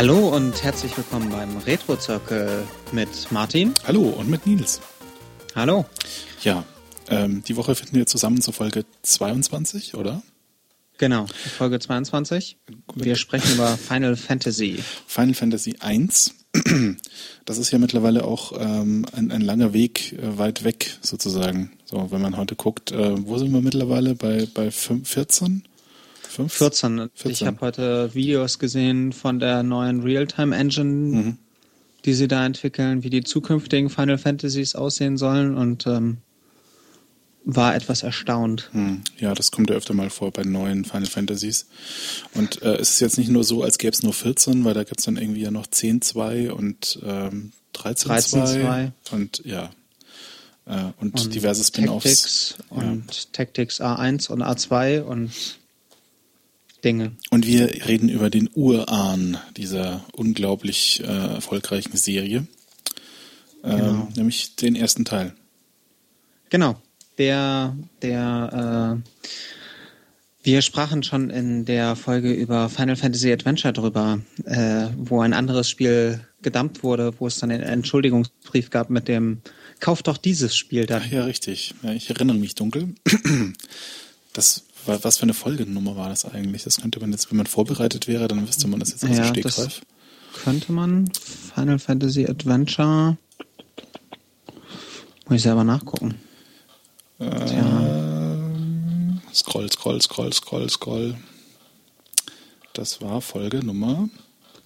Hallo und herzlich willkommen beim Retro Circle mit Martin. Hallo und mit Nils. Hallo. Ja, ähm, die Woche finden wir zusammen zur Folge 22, oder? Genau, Folge 22. Wir sprechen über Final Fantasy. Final Fantasy 1. Das ist ja mittlerweile auch ähm, ein, ein langer Weg äh, weit weg sozusagen. So, wenn man heute guckt, äh, wo sind wir mittlerweile? Bei, bei 5, 14? 5? 14. 14. Ich habe heute Videos gesehen von der neuen Realtime Engine, mhm. die sie da entwickeln, wie die zukünftigen Final Fantasies aussehen sollen und ähm, war etwas erstaunt. Hm. Ja, das kommt ja öfter mal vor bei neuen Final Fantasies. Und äh, es ist jetzt nicht nur so, als gäbe es nur 14, weil da gibt es dann irgendwie ja noch 10.2 und ähm, 13.2 13 und ja. Äh, und, und, diverse Spin-offs. Und ja. Tactics A1 und A2 und Dinge. Und wir reden über den Urahn dieser unglaublich äh, erfolgreichen Serie. Ähm, genau. Nämlich den ersten Teil. Genau der, der, äh, wir sprachen schon in der Folge über Final Fantasy Adventure drüber, äh, wo ein anderes Spiel gedumpt wurde, wo es dann einen Entschuldigungsbrief gab mit dem Kauf doch dieses Spiel dann. Ach ja, richtig. Ja, ich erinnere mich dunkel. Das was für eine Folgennummer war das eigentlich? Das könnte man jetzt, wenn man vorbereitet wäre, dann wüsste man das jetzt aus ja, dem Stegreif. Könnte man. Final Fantasy Adventure. Muss ich selber nachgucken. Äh, scroll, scroll, scroll, scroll, scroll. Das war Folge Nummer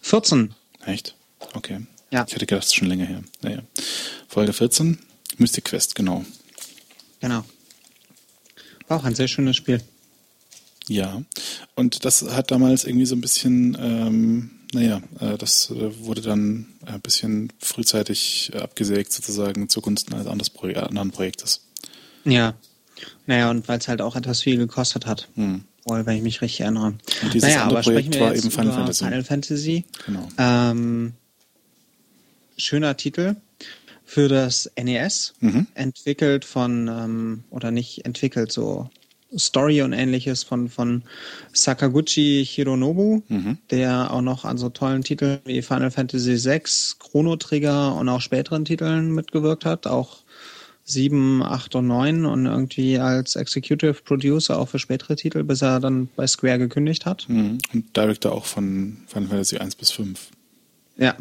14. Echt? Okay. Ja. Ich hätte gedacht, das ist schon länger her. Naja. Folge 14, Mystic Quest, genau. Genau. War auch ein sehr schönes Spiel. Ja. Und das hat damals irgendwie so ein bisschen, ähm, naja, äh, das äh, wurde dann ein bisschen frühzeitig abgesägt sozusagen zugunsten eines anderes Projek anderen Projektes. Ja. Naja, und weil es halt auch etwas viel gekostet hat. Hm. Wohl, wenn ich mich richtig erinnere. Und dieses naja, andere Projekt war eben Final Fantasy. Final Fantasy. Genau. Ähm, schöner Titel für das NES, mhm. entwickelt von, ähm, oder nicht entwickelt, so Story und ähnliches von, von Sakaguchi Hironobu, mhm. der auch noch an so tollen Titeln wie Final Fantasy VI, Chrono Trigger und auch späteren Titeln mitgewirkt hat, auch 7, 8 und 9 und irgendwie als Executive Producer auch für spätere Titel, bis er dann bei Square gekündigt hat. Mhm. Und Director auch von Final Fantasy 1 bis 5. Ja.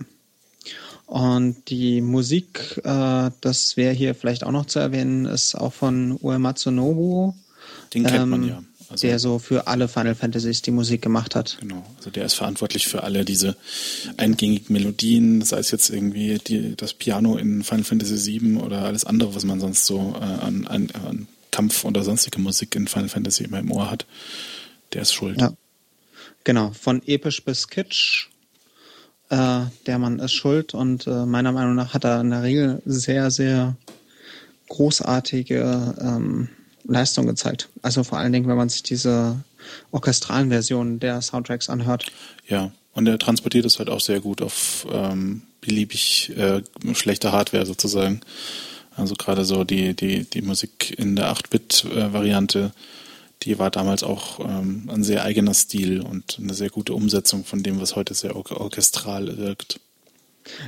Und die Musik, äh, das wäre hier vielleicht auch noch zu erwähnen, ist auch von Uematsu Nobu. Den kennt ähm, man ja. Also, der so für alle Final Fantasies die Musik gemacht hat. Genau, also der ist verantwortlich für alle diese eingängigen Melodien, sei es jetzt irgendwie die, das Piano in Final Fantasy VII oder alles andere, was man sonst so äh, an, an, an Kampf oder sonstige Musik in Final Fantasy immer im Ohr hat. Der ist schuld. Ja. Genau, von episch bis kitsch. Äh, der Mann ist schuld und äh, meiner Meinung nach hat er in der Regel sehr, sehr großartige ähm, Leistung gezeigt. Also vor allen Dingen, wenn man sich diese orchestralen Versionen der Soundtracks anhört. Ja, und er transportiert es halt auch sehr gut auf ähm, beliebig äh, schlechte Hardware sozusagen. Also gerade so die, die, die Musik in der 8-Bit-Variante, die war damals auch ähm, ein sehr eigener Stil und eine sehr gute Umsetzung von dem, was heute sehr or orchestral wirkt.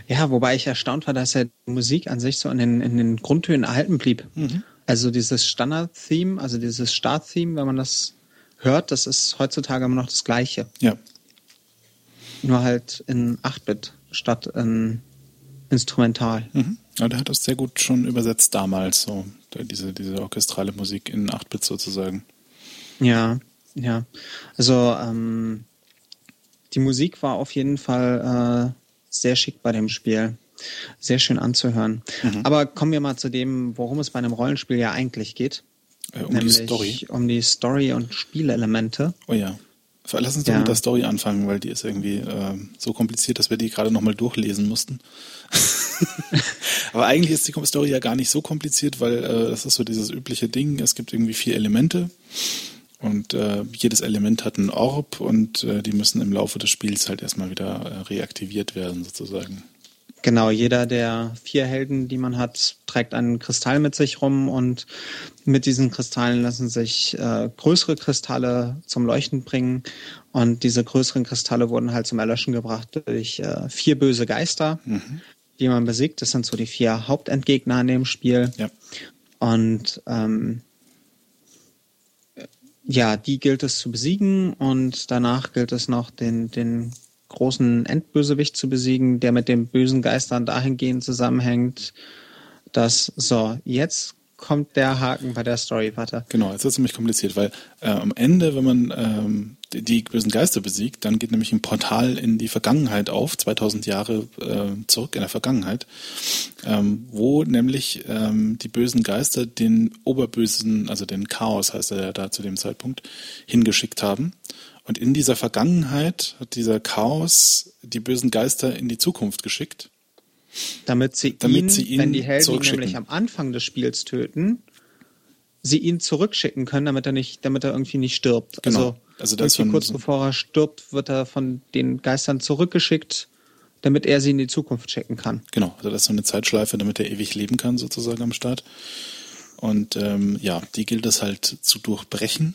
Ja, wobei ich erstaunt war, dass ja die Musik an sich so in den, in den Grundtönen erhalten blieb. Mhm. Also dieses Standard-Theme, also dieses Start-Theme, wenn man das hört, das ist heutzutage immer noch das gleiche. Ja. Nur halt in 8-Bit statt in Instrumental. Mhm. Ja, der hat das sehr gut schon übersetzt damals, so diese, diese orchestrale Musik in 8-Bit sozusagen. Ja, ja. Also ähm, die Musik war auf jeden Fall äh, sehr schick bei dem Spiel sehr schön anzuhören. Mhm. Aber kommen wir mal zu dem, worum es bei einem Rollenspiel ja eigentlich geht. Äh, um nämlich die Story. Um die Story und Spielelemente. Oh ja. Lass uns doch ja. mit der Story anfangen, weil die ist irgendwie äh, so kompliziert, dass wir die gerade nochmal durchlesen mussten. Aber eigentlich ist die Story ja gar nicht so kompliziert, weil äh, das ist so dieses übliche Ding. Es gibt irgendwie vier Elemente und äh, jedes Element hat einen Orb und äh, die müssen im Laufe des Spiels halt erstmal wieder äh, reaktiviert werden sozusagen. Genau, jeder der vier Helden, die man hat, trägt einen Kristall mit sich rum und mit diesen Kristallen lassen sich äh, größere Kristalle zum Leuchten bringen. Und diese größeren Kristalle wurden halt zum Erlöschen gebracht durch äh, vier böse Geister, mhm. die man besiegt. Das sind so die vier Hauptendgegner in dem Spiel. Ja. Und ähm, ja, die gilt es zu besiegen und danach gilt es noch den, den großen Endbösewicht zu besiegen, der mit den bösen Geistern dahingehend zusammenhängt, dass so, jetzt kommt der Haken bei der Story, warte. Genau, jetzt wird es ziemlich kompliziert, weil äh, am Ende, wenn man ähm, die, die, bösen Geister besiegt, dann geht nämlich ein Portal in die Vergangenheit auf, 2000 Jahre äh, zurück in der Vergangenheit, ähm, wo nämlich ähm, die bösen Geister den Oberbösen, also den Chaos heißt er da zu dem Zeitpunkt, hingeschickt haben. Und in dieser Vergangenheit hat dieser Chaos die bösen Geister in die Zukunft geschickt. Damit sie, damit ihn, sie ihn, wenn die Helden ihn nämlich am Anfang des Spiels töten, sie ihn zurückschicken können, damit er nicht, damit er irgendwie nicht stirbt. Genau. Also, also das kurz bevor er stirbt, wird er von den Geistern zurückgeschickt, damit er sie in die Zukunft schicken kann. Genau, also das ist so eine Zeitschleife, damit er ewig leben kann, sozusagen am Start. Und ähm, ja, die gilt es halt zu durchbrechen.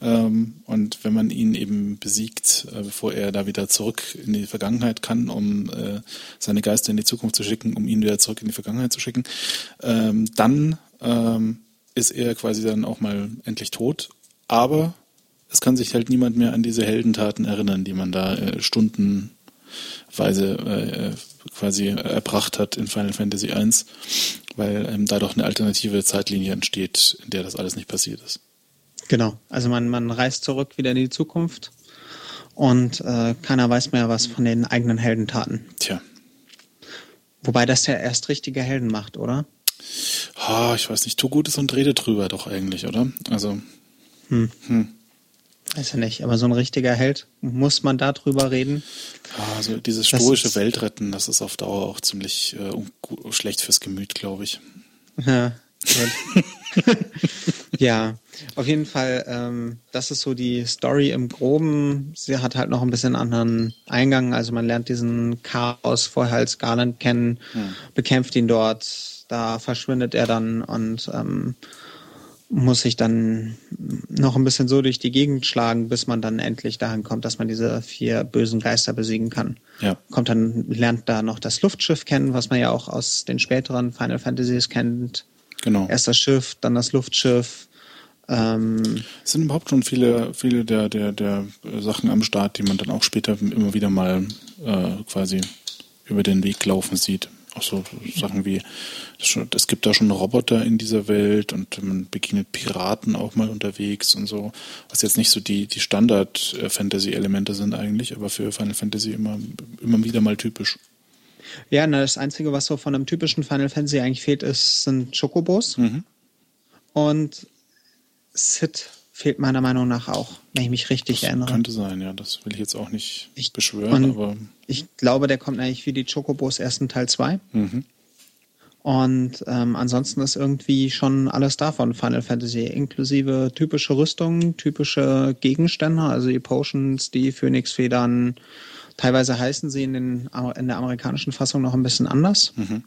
Ähm, und wenn man ihn eben besiegt, äh, bevor er da wieder zurück in die Vergangenheit kann, um äh, seine Geister in die Zukunft zu schicken, um ihn wieder zurück in die Vergangenheit zu schicken, ähm, dann ähm, ist er quasi dann auch mal endlich tot. Aber es kann sich halt niemand mehr an diese Heldentaten erinnern, die man da äh, stundenweise quasi erbracht hat in Final Fantasy I, weil dadurch eine alternative Zeitlinie entsteht, in der das alles nicht passiert ist. Genau, also man, man reist zurück wieder in die Zukunft und äh, keiner weiß mehr was von den eigenen Heldentaten. Tja. Wobei das ja erst richtige Helden macht, oder? Oh, ich weiß nicht, tu Gutes und rede drüber doch eigentlich, oder? Also. Hm. hm. Weiß ja nicht, aber so ein richtiger Held, muss man da drüber reden? Also dieses stoische Weltretten, das ist auf Dauer auch ziemlich äh, schlecht fürs Gemüt, glaube ich. Ja, ja, auf jeden Fall, ähm, das ist so die Story im Groben. Sie hat halt noch ein bisschen anderen Eingang. Also man lernt diesen Chaos vorher als Garland kennen, hm. bekämpft ihn dort, da verschwindet er dann und ähm, muss sich dann noch ein bisschen so durch die Gegend schlagen, bis man dann endlich dahin kommt, dass man diese vier bösen Geister besiegen kann. Ja. Kommt dann, lernt da noch das Luftschiff kennen, was man ja auch aus den späteren Final Fantasies kennt Genau. Erst das Schiff, dann das Luftschiff. Ähm, es sind überhaupt schon viele, viele der, der, der Sachen am Start, die man dann auch später immer wieder mal äh, quasi über den Weg laufen sieht. Auch so Sachen wie, es gibt da schon Roboter in dieser Welt und man begegnet Piraten auch mal unterwegs und so, was jetzt nicht so die, die Standard-Fantasy-Elemente sind eigentlich, aber für Final Fantasy immer, immer wieder mal typisch. Ja, na, das Einzige, was so von einem typischen Final Fantasy eigentlich fehlt, ist, sind Chocobos. Mhm. Und Sid fehlt meiner Meinung nach auch, wenn ich mich richtig das erinnere. Könnte sein, ja. Das will ich jetzt auch nicht ich, beschwören, aber. Ich glaube, der kommt eigentlich wie die Chocobos erst in Teil 2. Mhm. Und ähm, ansonsten ist irgendwie schon alles davon Final Fantasy, inklusive typische Rüstungen, typische Gegenstände, also die Potions, die Phönixfedern, Teilweise heißen sie in, den, in der amerikanischen Fassung noch ein bisschen anders, mhm.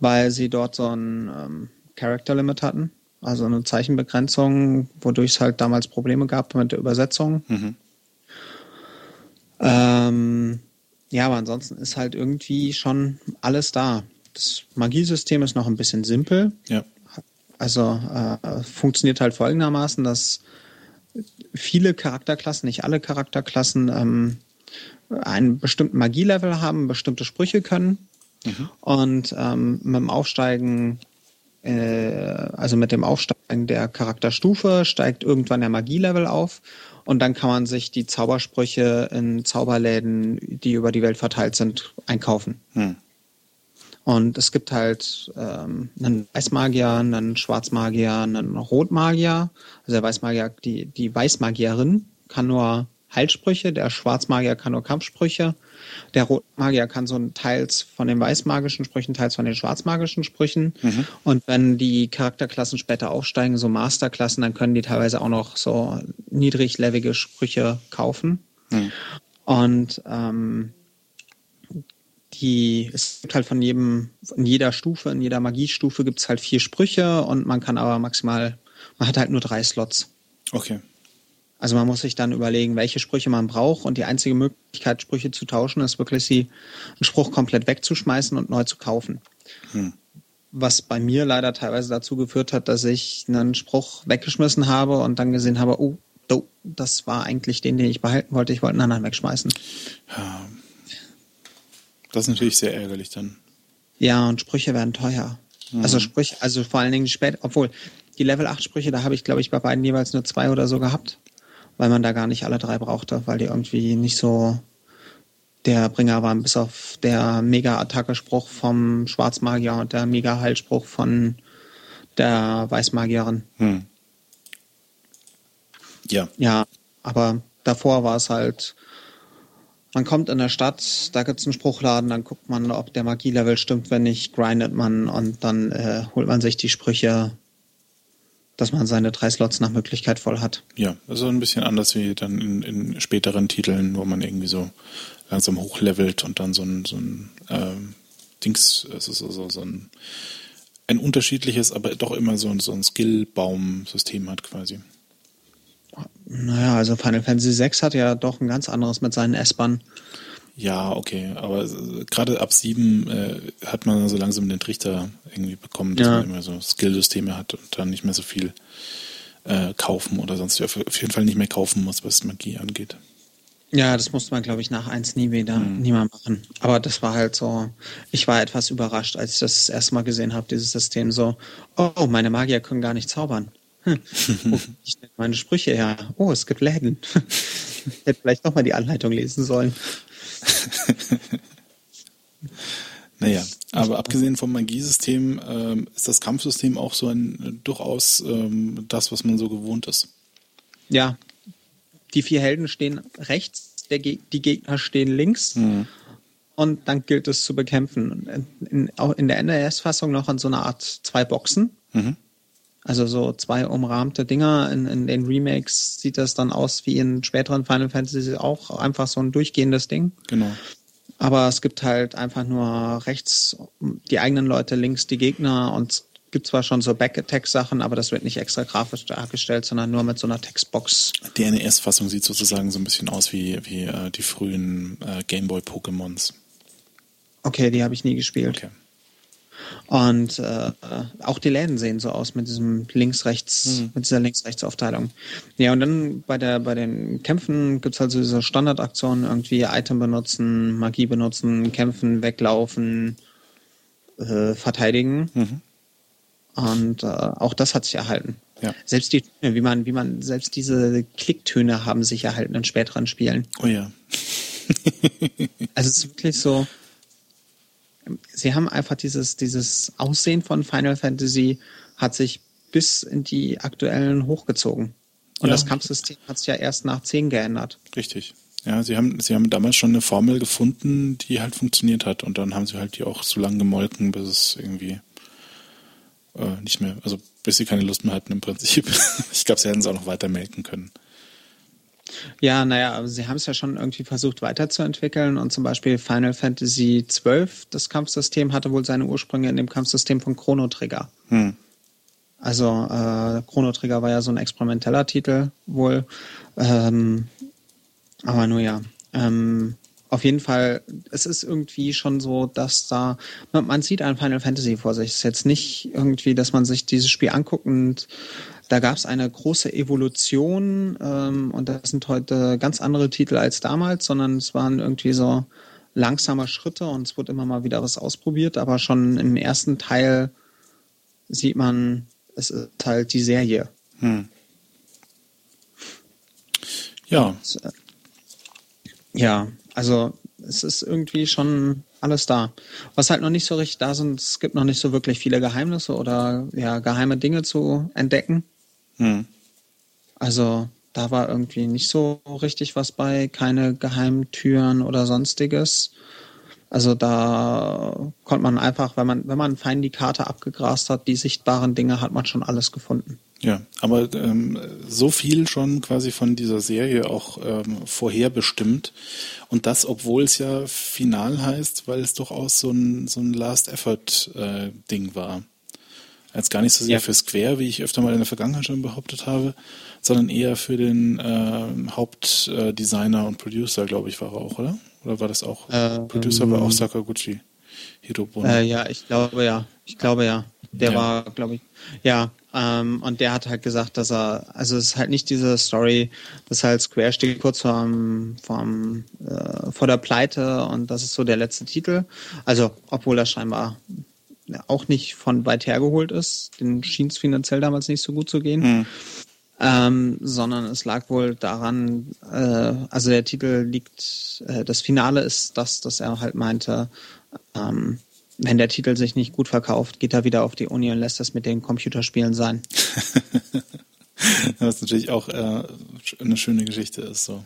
weil sie dort so ein ähm, Character Limit hatten, also eine Zeichenbegrenzung, wodurch es halt damals Probleme gab mit der Übersetzung. Mhm. Ähm, ja, aber ansonsten ist halt irgendwie schon alles da. Das Magiesystem ist noch ein bisschen simpel. Ja. Also äh, funktioniert halt folgendermaßen, dass viele Charakterklassen, nicht alle Charakterklassen, ähm, einen bestimmten Magielevel haben, bestimmte Sprüche können. Mhm. Und ähm, mit dem Aufsteigen, äh, also mit dem Aufsteigen der Charakterstufe steigt irgendwann der Magielevel auf. Und dann kann man sich die Zaubersprüche in Zauberläden, die über die Welt verteilt sind, einkaufen. Mhm. Und es gibt halt ähm, einen Weißmagier, einen Schwarzmagier, einen Rotmagier. Also der Weißmagier, die, die Weißmagierin kann nur Heilsprüche, der Schwarzmagier kann nur Kampfsprüche, der Rotmagier kann so teils von den weißmagischen Sprüchen, teils von den schwarzmagischen Sprüchen. Mhm. Und wenn die Charakterklassen später aufsteigen, so Masterklassen, dann können die teilweise auch noch so niedriglevelige Sprüche kaufen. Mhm. Und ähm, die, es gibt halt von jedem, in jeder Stufe, in jeder Magiestufe gibt es halt vier Sprüche und man kann aber maximal, man hat halt nur drei Slots. Okay. Also man muss sich dann überlegen, welche Sprüche man braucht und die einzige Möglichkeit, Sprüche zu tauschen, ist wirklich sie einen Spruch komplett wegzuschmeißen und neu zu kaufen. Hm. Was bei mir leider teilweise dazu geführt hat, dass ich einen Spruch weggeschmissen habe und dann gesehen habe, oh, das war eigentlich den, den ich behalten wollte. Ich wollte einen anderen wegschmeißen. Ja. Das ist natürlich sehr ärgerlich dann. Ja, und Sprüche werden teuer. Mhm. Also Sprüche, also vor allen Dingen spät, obwohl die Level 8 Sprüche, da habe ich, glaube ich, bei beiden jeweils nur zwei oder so gehabt weil man da gar nicht alle drei brauchte, weil die irgendwie nicht so der Bringer waren, bis auf der Mega-Attacke-Spruch vom Schwarzmagier und der Mega-Heilspruch von der Weißmagierin. Hm. Ja. Ja, aber davor war es halt, man kommt in der Stadt, da gibt es einen Spruchladen, dann guckt man, ob der Magielevel stimmt, wenn nicht, grindet man und dann äh, holt man sich die Sprüche dass man seine drei Slots nach Möglichkeit voll hat. Ja, also ein bisschen anders wie dann in, in späteren Titeln, wo man irgendwie so langsam hochlevelt und dann so ein, so ein ähm, Dings, also so, so, so ein, ein unterschiedliches, aber doch immer so, so ein Skill-Baum-System hat quasi. Naja, also Final Fantasy VI hat ja doch ein ganz anderes mit seinen S-Bahn. Ja, okay, aber gerade ab sieben äh, hat man so langsam den Trichter irgendwie bekommen, dass ja. man immer so Skill-Systeme hat und dann nicht mehr so viel äh, kaufen oder sonst auf jeden Fall nicht mehr kaufen muss, was Magie angeht. Ja, das musste man, glaube ich, nach eins nie wieder mhm. nie mehr machen. Aber das war halt so, ich war etwas überrascht, als ich das, das erste Mal gesehen habe, dieses System so, oh, meine Magier können gar nicht zaubern. Hm. Wo ich meine Sprüche her? Oh, es gibt Läden. ich hätte vielleicht nochmal die Anleitung lesen sollen. Naja, aber abgesehen vom Magiesystem ähm, ist das Kampfsystem auch so ein durchaus ähm, das, was man so gewohnt ist. Ja, die vier Helden stehen rechts, Ge die Gegner stehen links. Mhm. Und dann gilt es zu bekämpfen. In, in, auch in der NES-Fassung noch in so einer Art zwei Boxen. Mhm. Also so zwei umrahmte Dinger. In, in den Remakes sieht das dann aus wie in späteren Final Fantasy auch einfach so ein durchgehendes Ding. Genau. Aber es gibt halt einfach nur rechts die eigenen Leute, links die Gegner und es gibt zwar schon so Back-Attack-Sachen, aber das wird nicht extra grafisch dargestellt, sondern nur mit so einer Textbox. Die NES-Fassung sieht sozusagen so ein bisschen aus wie, wie äh, die frühen äh, Gameboy-Pokémons. Okay, die habe ich nie gespielt. Okay. Und äh, auch die Läden sehen so aus mit diesem links-rechts, mhm. mit dieser links-rechts-Aufteilung. Ja, und dann bei der bei den Kämpfen gibt's halt so diese Standardaktionen, irgendwie Item benutzen, Magie benutzen, kämpfen, weglaufen, äh, verteidigen. Mhm. Und äh, auch das hat sich erhalten. Ja. Selbst die Töne, wie man, wie man, selbst diese Klicktöne haben sich erhalten in späteren Spielen. Oh ja. also es ist wirklich so, sie haben einfach dieses, dieses Aussehen von Final Fantasy hat sich bis in die aktuellen hochgezogen. Und ja. das Kampfsystem hat sich ja erst nach 10 geändert. Richtig. Ja, sie haben, sie haben damals schon eine Formel gefunden, die halt funktioniert hat. Und dann haben sie halt die auch so lange gemolken, bis es irgendwie äh, nicht mehr, also bis sie keine Lust mehr hatten im Prinzip. ich glaube, sie hätten es auch noch weiter melken können. Ja, naja, sie haben es ja schon irgendwie versucht weiterzuentwickeln und zum Beispiel Final Fantasy XII, das Kampfsystem, hatte wohl seine Ursprünge in dem Kampfsystem von Chrono Trigger. Hm. Also äh, Chrono Trigger war ja so ein experimenteller Titel wohl. Ähm, aber nur ja. Ähm, auf jeden Fall, es ist irgendwie schon so, dass da, man, man sieht ein Final Fantasy vor sich. Es ist jetzt nicht irgendwie, dass man sich dieses Spiel anguckt und da gab es eine große Evolution ähm, und das sind heute ganz andere Titel als damals, sondern es waren irgendwie so langsame Schritte und es wurde immer mal wieder was ausprobiert, aber schon im ersten Teil sieht man, es ist halt die Serie. Hm. Ja. Und, äh, ja, also es ist irgendwie schon alles da. Was halt noch nicht so richtig da sind, es gibt noch nicht so wirklich viele Geheimnisse oder ja, geheime Dinge zu entdecken. Hm. Also da war irgendwie nicht so richtig was bei, keine Geheimtüren oder sonstiges. Also da konnte man einfach, wenn man, wenn man fein die Karte abgegrast hat, die sichtbaren Dinge, hat man schon alles gefunden. Ja, aber ähm, so viel schon quasi von dieser Serie auch ähm, vorherbestimmt. Und das, obwohl es ja final heißt, weil es durchaus so ein, so ein Last-Effort-Ding äh, war. Als gar nicht so sehr ja. für Square, wie ich öfter mal in der Vergangenheit schon behauptet habe, sondern eher für den äh, Hauptdesigner und Producer, glaube ich, war er auch, oder? Oder war das auch? Äh, Producer war auch ähm, Sakaguchi. Hirobono. Äh, ja, ich glaube ja. Ich glaube ja. Der ja. war, glaube ich, ja, ähm, und der hat halt gesagt, dass er, also es ist halt nicht diese Story, dass halt Square steht kurz vorm, vorm, äh, vor der Pleite und das ist so der letzte Titel. Also, obwohl er scheinbar auch nicht von weit hergeholt ist, den schien es finanziell damals nicht so gut zu gehen. Mhm. Ähm, sondern es lag wohl daran, äh, also der Titel liegt, äh, das Finale ist das, dass er halt meinte, ähm, wenn der Titel sich nicht gut verkauft, geht er wieder auf die Uni und lässt das mit den Computerspielen sein. Was natürlich auch äh, eine schöne Geschichte ist. So.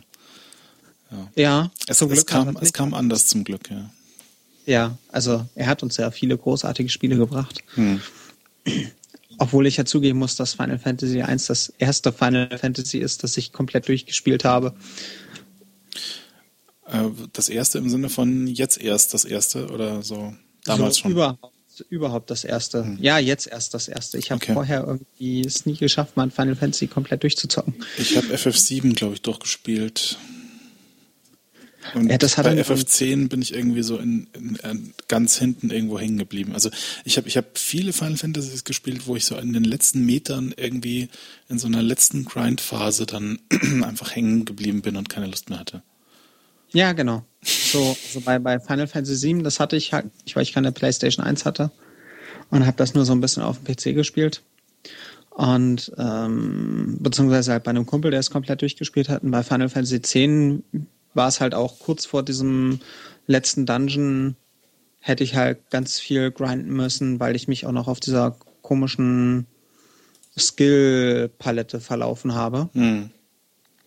Ja, ja es, es kam, es kam anders zum Glück, ja. Ja, also er hat uns ja viele großartige Spiele gebracht. Hm. Obwohl ich ja zugeben muss, dass Final Fantasy I das erste Final Fantasy ist, das ich komplett durchgespielt habe. Äh, das erste im Sinne von jetzt erst das erste oder so? Damals so schon. Überhaupt, überhaupt das erste. Hm. Ja, jetzt erst das erste. Ich habe okay. vorher irgendwie es nie geschafft, mein Final Fantasy komplett durchzuzocken. Ich habe FF7, glaube ich, durchgespielt. Und ja, das hat bei FF10 bin ich irgendwie so in, in, in, ganz hinten irgendwo hängen geblieben. Also ich habe ich hab viele Final Fantasies gespielt, wo ich so in den letzten Metern irgendwie in so einer letzten Grind-Phase dann einfach hängen geblieben bin und keine Lust mehr hatte. Ja, genau. So, so bei, bei Final Fantasy VII, das hatte ich halt, weil ich keine PlayStation 1 hatte und habe das nur so ein bisschen auf dem PC gespielt. Und ähm, beziehungsweise halt bei einem Kumpel, der es komplett durchgespielt hat. Und bei Final Fantasy X war es halt auch kurz vor diesem letzten Dungeon, hätte ich halt ganz viel grinden müssen, weil ich mich auch noch auf dieser komischen Skill-Palette verlaufen habe. Hm.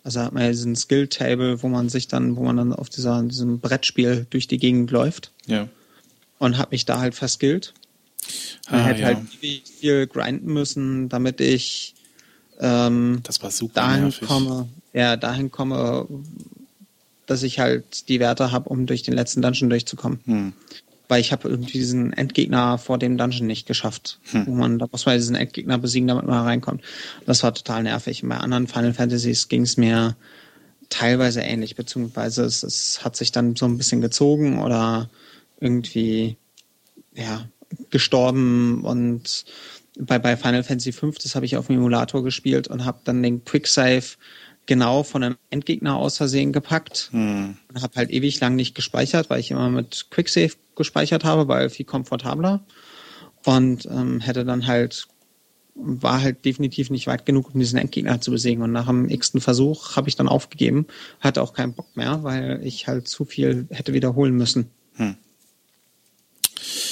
Also hat man ja diesen Skill-Table, wo man sich dann, wo man dann auf dieser, diesem Brettspiel durch die Gegend läuft. Ja. Und habe mich da halt verskillt. Man ah, hätte ja. halt viel grinden müssen, damit ich ähm, dahin nervig. komme, ja, dahin komme, dass ich halt die Werte habe, um durch den letzten Dungeon durchzukommen. Hm weil ich habe irgendwie diesen Endgegner vor dem Dungeon nicht geschafft. Hm. Wo man, da muss man diesen Endgegner besiegen, damit man reinkommt. Das war total nervig. bei anderen Final Fantasies ging es mir teilweise ähnlich, beziehungsweise es, es hat sich dann so ein bisschen gezogen oder irgendwie ja gestorben und bei, bei Final Fantasy V, das habe ich auf dem Emulator gespielt und habe dann den Quick Save genau von einem Endgegner aus Versehen gepackt hm. und habe halt ewig lang nicht gespeichert, weil ich immer mit Quicksave gespeichert habe, weil viel komfortabler und ähm, hätte dann halt war halt definitiv nicht weit genug, um diesen Endgegner zu besiegen. Und nach dem x-ten Versuch habe ich dann aufgegeben, hatte auch keinen Bock mehr, weil ich halt zu viel hätte wiederholen müssen. Hm.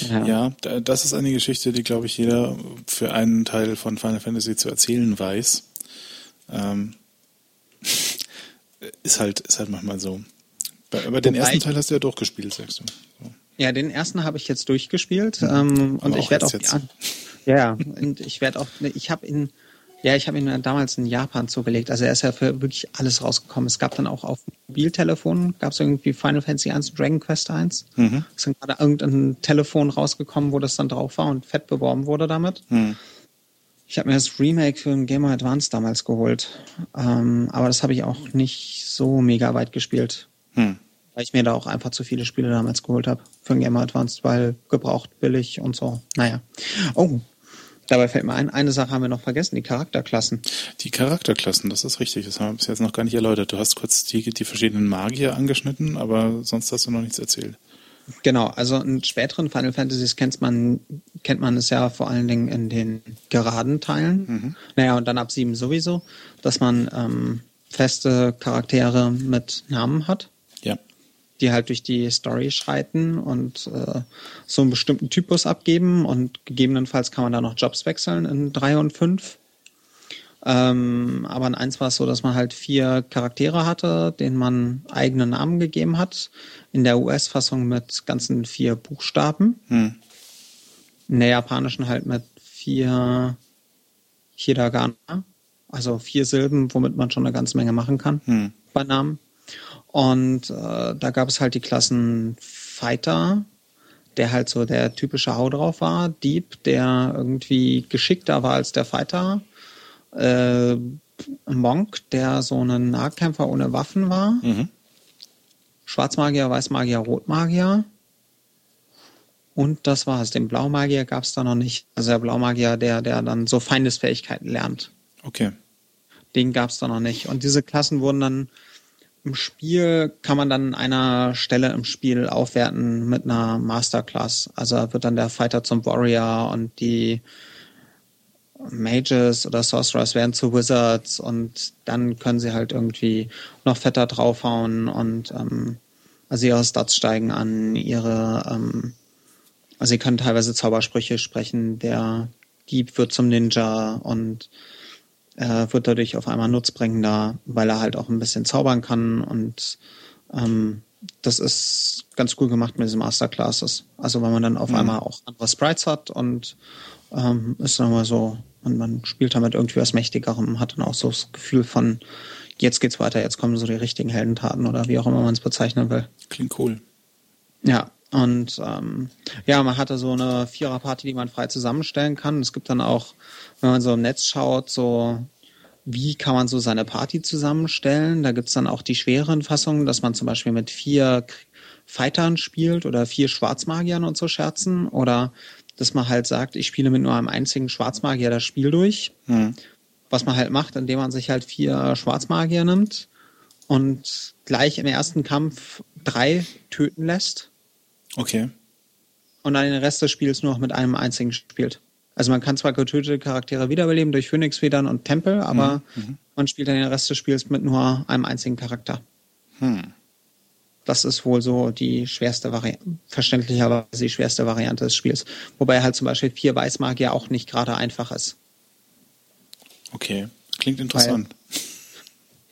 Ja. ja, das ist eine Geschichte, die, glaube ich, jeder für einen Teil von Final Fantasy zu erzählen weiß. Ähm, ist halt, ist halt manchmal so. Aber den ersten Teil hast du ja durchgespielt, sagst du. So. Ja, den ersten habe ich jetzt durchgespielt ähm, und ich werde auch, auch ja, und ich werde auch, ich habe ihn, ja, ich habe ihn damals in Japan zugelegt. Also er ist ja für wirklich alles rausgekommen. Es gab dann auch auf Mobiltelefonen, gab es irgendwie Final Fantasy 1 Dragon Quest 1. Mhm. Es ist gerade irgendein Telefon rausgekommen, wo das dann drauf war und fett beworben wurde damit. Mhm. Ich habe mir das Remake für den Game Boy Advance damals geholt. Ähm, aber das habe ich auch nicht so mega weit gespielt. Hm. Weil ich mir da auch einfach zu viele Spiele damals geholt habe für den Game Boy Advance, weil gebraucht, billig und so. Naja. Oh, Dabei fällt mir ein, eine Sache haben wir noch vergessen, die Charakterklassen. Die Charakterklassen, das ist richtig. Das haben wir bis jetzt noch gar nicht erläutert. Du hast kurz die, die verschiedenen Magier angeschnitten, aber sonst hast du noch nichts erzählt. Genau, also in späteren Final Fantasies kennt man, kennt man es ja vor allen Dingen in den geraden Teilen. Mhm. Naja, und dann ab sieben sowieso, dass man ähm, feste Charaktere mit Namen hat. Ja. Die halt durch die Story schreiten und äh, so einen bestimmten Typus abgeben und gegebenenfalls kann man da noch Jobs wechseln in drei und fünf. Ähm, aber in eins war es so, dass man halt vier Charaktere hatte, denen man eigene Namen gegeben hat. In der US-Fassung mit ganzen vier Buchstaben. Hm. In der japanischen halt mit vier Hiragana, also vier Silben, womit man schon eine ganze Menge machen kann hm. bei Namen. Und äh, da gab es halt die Klassen Fighter, der halt so der typische Hau drauf war, Dieb, der irgendwie geschickter war als der Fighter, äh, Monk, der so ein Nahkämpfer ohne Waffen war, mhm. Schwarzmagier, Weißmagier, Rotmagier. Und das war's. Den Blaumagier gab es da noch nicht. Also der Blaumagier, der, der dann so Feindesfähigkeiten lernt. Okay. Den gab es da noch nicht. Und diese Klassen wurden dann im Spiel, kann man dann an einer Stelle im Spiel aufwerten mit einer Masterclass. Also wird dann der Fighter zum Warrior und die Mages oder Sorcerers werden zu Wizards und dann können sie halt irgendwie noch fetter draufhauen und ähm, also ihre Stats steigen an, ihre ähm, also sie können teilweise Zaubersprüche sprechen, der Dieb wird zum Ninja und äh, wird dadurch auf einmal nutzbringender, weil er halt auch ein bisschen zaubern kann und ähm, das ist ganz cool gemacht mit diesen Masterclasses. Also weil man dann auf mhm. einmal auch andere Sprites hat und ähm, ist dann mal so, und man spielt damit irgendwie was Mächtigerem, hat dann auch so das Gefühl von, jetzt geht's weiter, jetzt kommen so die richtigen Heldentaten oder wie auch immer man es bezeichnen will. Klingt cool. Ja, und ähm, ja, man hatte so eine Viererparty, die man frei zusammenstellen kann. Es gibt dann auch, wenn man so im Netz schaut, so wie kann man so seine Party zusammenstellen. Da gibt's dann auch die schweren Fassungen, dass man zum Beispiel mit vier Fightern spielt oder vier Schwarzmagiern und so Scherzen. Oder dass man halt sagt, ich spiele mit nur einem einzigen Schwarzmagier das Spiel durch. Mhm. Was man halt macht, indem man sich halt vier Schwarzmagier nimmt und gleich im ersten Kampf drei töten lässt Okay. Und dann den Rest des Spiels nur noch mit einem einzigen spielt. Also man kann zwar getötete Charaktere wiederbeleben durch Phönixfedern und Tempel, aber mhm. mhm. man spielt dann den Rest des Spiels mit nur einem einzigen Charakter. Hm. Das ist wohl so die schwerste Variante, verständlicherweise die schwerste Variante des Spiels. Wobei halt zum Beispiel vier Weißmagier auch nicht gerade einfach ist. Okay, klingt interessant. Weil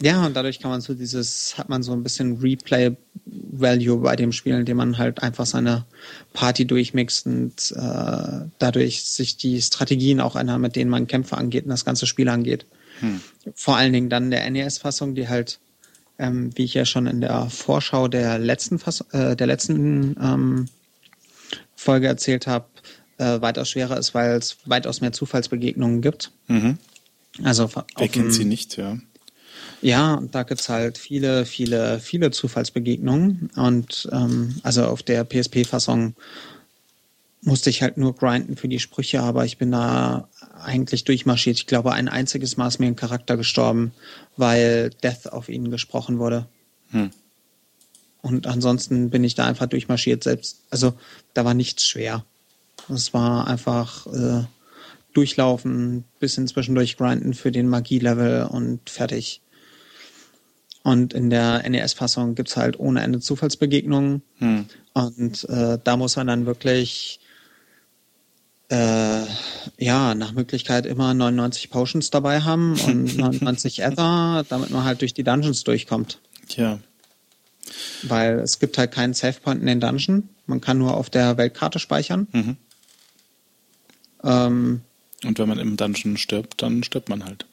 ja, und dadurch kann man so dieses, hat man so ein bisschen Replay-Value bei dem Spiel, indem man halt einfach seine Party durchmixt und äh, dadurch sich die Strategien auch ändern, mit denen man Kämpfe angeht und das ganze Spiel angeht. Hm. Vor allen Dingen dann der NES-Fassung, die halt, ähm, wie ich ja schon in der Vorschau der letzten Fass äh, der letzten ähm, Folge erzählt habe, äh, weitaus schwerer ist, weil es weitaus mehr Zufallsbegegnungen gibt. Mhm. Also Wer kennt sie nicht, ja. Ja, da gibt's halt viele, viele, viele Zufallsbegegnungen. Und ähm, also auf der PSP-Fassung musste ich halt nur grinden für die Sprüche, aber ich bin da eigentlich durchmarschiert. Ich glaube, ein einziges Mal ist mir ein Charakter gestorben, weil Death auf ihn gesprochen wurde. Hm. Und ansonsten bin ich da einfach durchmarschiert selbst. Also da war nichts schwer. Es war einfach äh, durchlaufen, bisschen zwischendurch grinden für den Magie-Level und fertig. Und in der NES-Fassung gibt's halt ohne Ende Zufallsbegegnungen. Hm. Und äh, da muss man dann wirklich äh, ja, nach Möglichkeit immer 99 Potions dabei haben und 99 Ether, damit man halt durch die Dungeons durchkommt. Tja. Weil es gibt halt keinen Savepoint in den Dungeon. Man kann nur auf der Weltkarte speichern. Mhm. Ähm, und wenn man im Dungeon stirbt, dann stirbt man halt.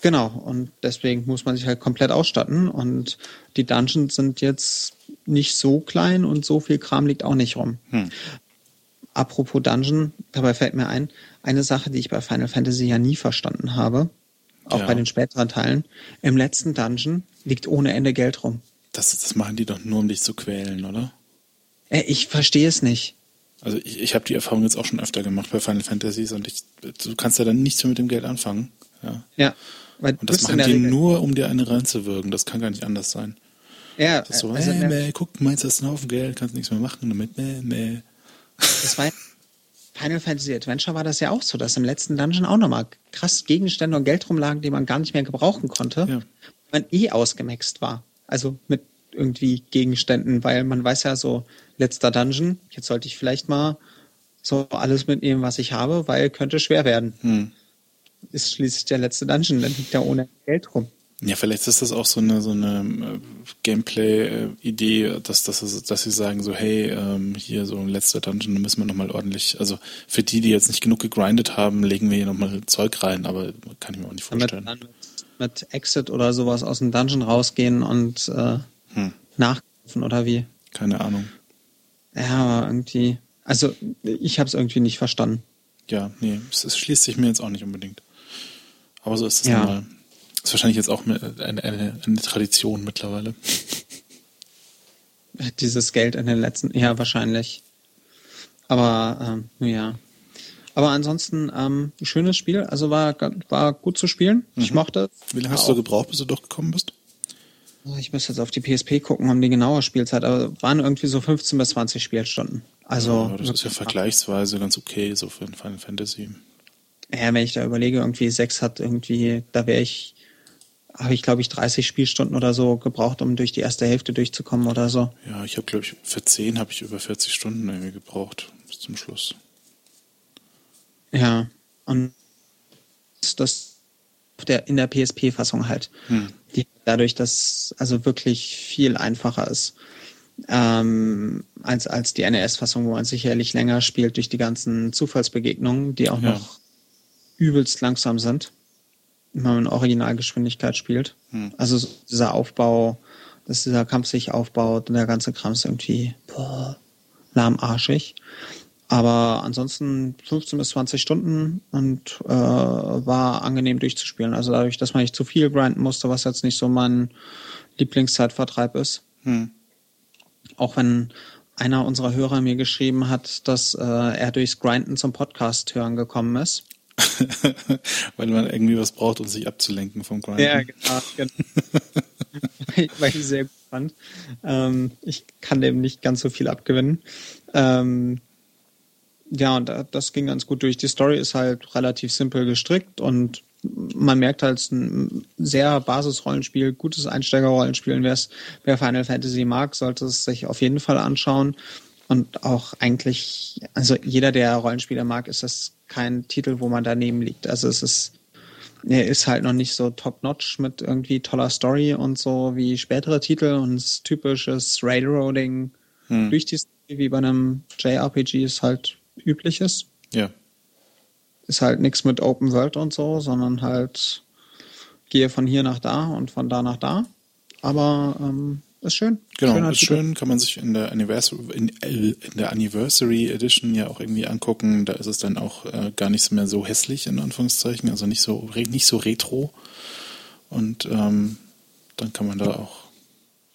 Genau, und deswegen muss man sich halt komplett ausstatten. Und die Dungeons sind jetzt nicht so klein und so viel Kram liegt auch nicht rum. Hm. Apropos Dungeon, dabei fällt mir ein, eine Sache, die ich bei Final Fantasy ja nie verstanden habe, auch ja. bei den späteren Teilen. Im letzten Dungeon liegt ohne Ende Geld rum. Das, das machen die doch nur, um dich zu quälen, oder? Äh, ich verstehe es nicht. Also ich, ich habe die Erfahrung jetzt auch schon öfter gemacht bei Final Fantasies und ich, du kannst ja dann nichts mehr mit dem Geld anfangen. Ja. ja. Und das machen die nur, um dir eine reinzuwirken. Das kann gar nicht anders sein. Ja. Das ist so, also, äh, mäh, guck, meinst du hast einen Haufen Geld, kannst nichts mehr machen damit, mäh, mäh. Das war Final Fantasy Adventure war das ja auch so, dass im letzten Dungeon auch nochmal krass Gegenstände und Geld rumlagen, die man gar nicht mehr gebrauchen konnte. Ja. Man eh ausgemaxt war. Also mit irgendwie Gegenständen, weil man weiß ja so, letzter Dungeon, jetzt sollte ich vielleicht mal so alles mitnehmen, was ich habe, weil könnte schwer werden. Hm ist schließlich der letzte Dungeon, dann liegt da ohne Geld rum. Ja, vielleicht ist das auch so eine so eine äh, Gameplay-Idee, dass, dass, dass sie sagen so, hey, ähm, hier so ein letzter Dungeon, da müssen wir nochmal ordentlich, also für die, die jetzt nicht genug gegrindet haben, legen wir hier nochmal Zeug rein, aber kann ich mir auch nicht vorstellen. Mit, mit Exit oder sowas aus dem Dungeon rausgehen und äh, hm. nachkaufen oder wie? Keine Ahnung. Ja, aber irgendwie, also ich habe es irgendwie nicht verstanden. Ja, nee, es, es, schließt sich mir jetzt auch nicht unbedingt. Aber so ist es ja. normal. Ist wahrscheinlich jetzt auch eine, eine, eine Tradition mittlerweile. Dieses Geld in den letzten, ja, wahrscheinlich. Aber ähm, ja. Aber ansonsten ähm, schönes Spiel, also war, war gut zu spielen. Mhm. Ich mochte. Wie lange hast du gebraucht, bis du doch gekommen bist? Oh, ich muss jetzt auf die PSP gucken, um die genaue Spielzeit, aber waren irgendwie so 15 bis 20 Spielstunden. Also ja, das ist ja vergleichsweise ganz okay, so für ein Final Fantasy. Ja, wenn ich da überlege, irgendwie sechs hat irgendwie, da wäre ich habe ich, glaube ich, 30 Spielstunden oder so gebraucht, um durch die erste Hälfte durchzukommen oder so. Ja, ich habe, glaube ich, für 10 habe ich über 40 Stunden irgendwie gebraucht bis zum Schluss. Ja, und das der, in der PSP-Fassung halt. Hm. Die, dadurch, dass also wirklich viel einfacher ist ähm, als, als die NES-Fassung, wo man sicherlich länger spielt durch die ganzen Zufallsbegegnungen, die auch ja. noch übelst langsam sind man in Originalgeschwindigkeit spielt. Hm. Also dieser Aufbau, dass dieser Kampf sich aufbaut und der ganze Kram ist irgendwie boah, lahmarschig. Aber ansonsten 15 bis 20 Stunden und äh, war angenehm durchzuspielen. Also dadurch, dass man nicht zu viel grinden musste, was jetzt nicht so mein Lieblingszeitvertreib ist. Hm. Auch wenn einer unserer Hörer mir geschrieben hat, dass äh, er durchs Grinden zum Podcast hören gekommen ist. Weil man irgendwie was braucht, um sich abzulenken vom Grind. Ja, genau. genau. Weil ich sehr gut fand. Ähm, ich kann dem nicht ganz so viel abgewinnen. Ähm, ja, und das ging ganz gut durch. Die Story ist halt relativ simpel gestrickt und man merkt halt, es ist ein sehr Basisrollenspiel, gutes Einsteigerrollenspiel. Wer Final Fantasy mag, sollte es sich auf jeden Fall anschauen. Und auch eigentlich, also jeder, der Rollenspiele mag, ist das kein Titel, wo man daneben liegt. Also es ist, er ist halt noch nicht so top-notch mit irgendwie toller Story und so wie spätere Titel und es typisches Railroading hm. durch die Story, wie bei einem JRPG es halt üblich ist. Ja. Ist halt nichts mit Open World und so, sondern halt gehe von hier nach da und von da nach da. Aber ähm, ist schön. Genau, Schöner ist Titel. schön, kann man sich in der, Anniversary, in, in, der Anniversary Edition ja auch irgendwie angucken. Da ist es dann auch äh, gar nicht mehr so hässlich, in Anführungszeichen, also nicht so, nicht so retro. Und ähm, dann kann man da auch.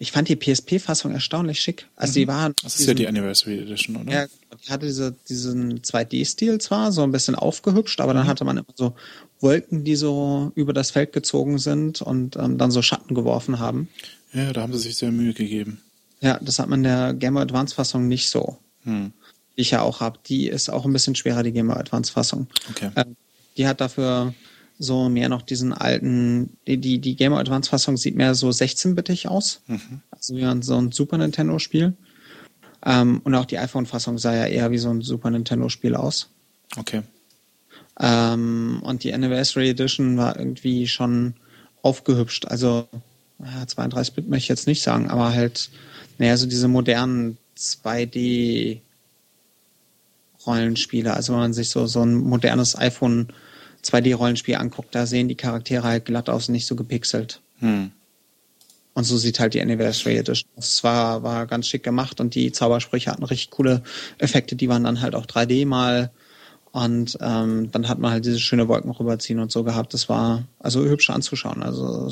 Ich fand die PSP-Fassung erstaunlich schick. Also mhm. die waren. Das ist diesen, ja die Anniversary Edition, oder? Ja, die hatte diese, diesen 2D-Stil zwar, so ein bisschen aufgehübscht, aber dann mhm. hatte man immer so Wolken, die so über das Feld gezogen sind und ähm, dann so Schatten geworfen haben. Ja, da haben sie sich sehr Mühe gegeben. Ja, das hat man in der Game Boy Advance Fassung nicht so. Hm. Die ich ja auch habe. Die ist auch ein bisschen schwerer, die Game Boy Advance Fassung. Okay. Äh, die hat dafür so mehr noch diesen alten, die, die, die Game Boy Advance Fassung sieht mehr so 16-bittig aus. Mhm. Also wie so ein Super Nintendo Spiel. Ähm, und auch die iPhone Fassung sah ja eher wie so ein Super Nintendo Spiel aus. Okay. Ähm, und die Anniversary Edition war irgendwie schon aufgehübscht. Also ja, 32-Bit möchte ich jetzt nicht sagen, aber halt, naja, so diese modernen 2D Rollenspiele. Also wenn man sich so, so ein modernes iPhone 2D-Rollenspiel anguckt, da sehen die Charaktere halt glatt aus und nicht so gepixelt. Hm. Und so sieht halt die Anniversary Edition aus. Es war, war ganz schick gemacht und die Zaubersprüche hatten richtig coole Effekte. Die waren dann halt auch 3D mal und ähm, dann hat man halt diese schöne Wolken rüberziehen und so gehabt. Das war also hübsch anzuschauen. Also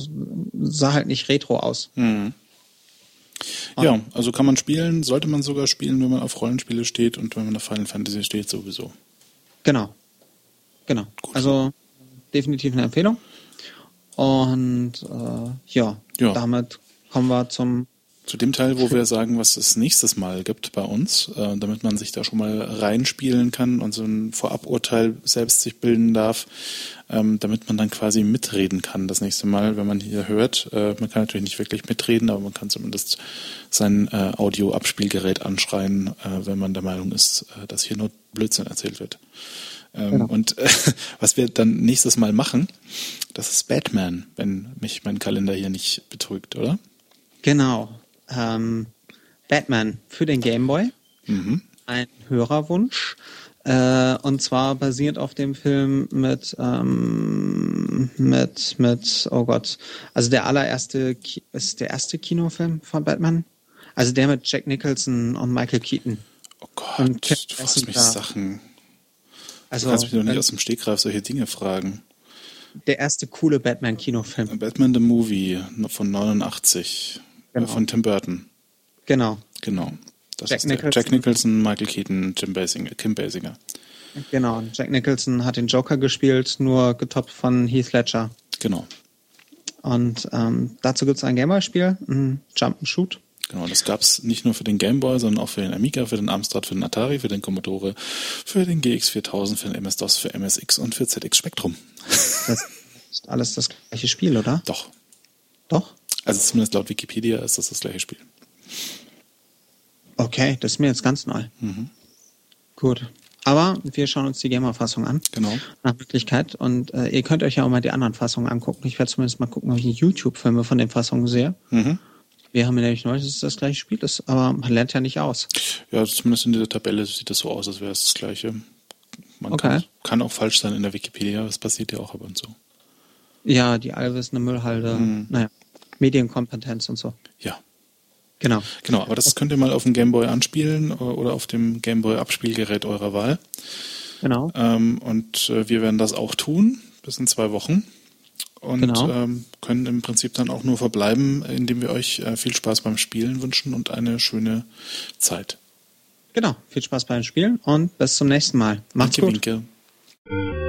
sah halt nicht retro aus. Mhm. Ja, also kann man spielen, sollte man sogar spielen, wenn man auf Rollenspiele steht und wenn man auf Final Fantasy steht, sowieso. Genau. Genau. Gut. Also definitiv eine Empfehlung. Und äh, ja, ja, damit kommen wir zum zu dem Teil, wo wir sagen, was es nächstes Mal gibt bei uns, äh, damit man sich da schon mal reinspielen kann und so ein Voraburteil selbst sich bilden darf, ähm, damit man dann quasi mitreden kann das nächste Mal, wenn man hier hört. Äh, man kann natürlich nicht wirklich mitreden, aber man kann zumindest sein äh, Audio-Abspielgerät anschreien, äh, wenn man der Meinung ist, äh, dass hier nur Blödsinn erzählt wird. Ähm, genau. Und äh, was wir dann nächstes Mal machen, das ist Batman, wenn mich mein Kalender hier nicht betrügt, oder? Genau. Ähm, Batman für den Game Boy. Mhm. Ein Hörerwunsch. Äh, und zwar basiert auf dem Film mit, ähm, mit, mit, oh Gott, also der allererste, ist der erste Kinofilm von Batman. Also der mit Jack Nicholson und Michael Keaton. Oh Gott, und du fragst mich da. Sachen. Also, du kannst mich doch nicht aus dem Stegreif solche Dinge fragen. Der erste coole Batman-Kinofilm. Batman the Movie von 89 äh, genau. von Tim Burton. Genau. Genau. Das Jack, Nicholson. Jack Nicholson, Michael Keaton, Jim Basinger, Kim Basinger. Genau. Jack Nicholson hat den Joker gespielt, nur getoppt von Heath Ledger. Genau. Und ähm, dazu gibt es ein Gameboy-Spiel, ein Jump and Shoot. Genau, das gab es nicht nur für den Game Boy, sondern auch für den Amiga, für den Amstrad, für den Atari, für den Commodore, für den GX4000, für den MS-DOS, für MSX und für ZX Spectrum. Das ist alles das gleiche Spiel, oder? Doch. Doch? Also zumindest laut Wikipedia ist das das gleiche Spiel. Okay, das ist mir jetzt ganz neu. Mhm. Gut. Aber wir schauen uns die Gamer-Fassung an. Genau. Nach Möglichkeit. Und äh, ihr könnt euch ja auch mal die anderen Fassungen angucken. Ich werde zumindest mal gucken, ob ich YouTube-Filme von den Fassungen sehe. Mhm. Wir haben nämlich neu, dass es das gleiche Spiel ist, aber man lernt ja nicht aus. Ja, zumindest in dieser Tabelle sieht das so aus, als wäre es das gleiche. Man okay. kann, kann, auch falsch sein in der Wikipedia, das passiert ja auch ab und zu. Ja, die allwissende Müllhalde, mhm. naja, Medienkompetenz und so. Ja. Genau. Genau, aber das könnt ihr mal auf dem Gameboy anspielen oder auf dem Gameboy Abspielgerät eurer Wahl. Genau. Ähm, und äh, wir werden das auch tun, bis in zwei Wochen. Und genau. ähm, können im Prinzip dann auch nur verbleiben, indem wir euch äh, viel Spaß beim Spielen wünschen und eine schöne Zeit. Genau, viel Spaß beim Spielen und bis zum nächsten Mal. Macht's Danke, gut. Winke.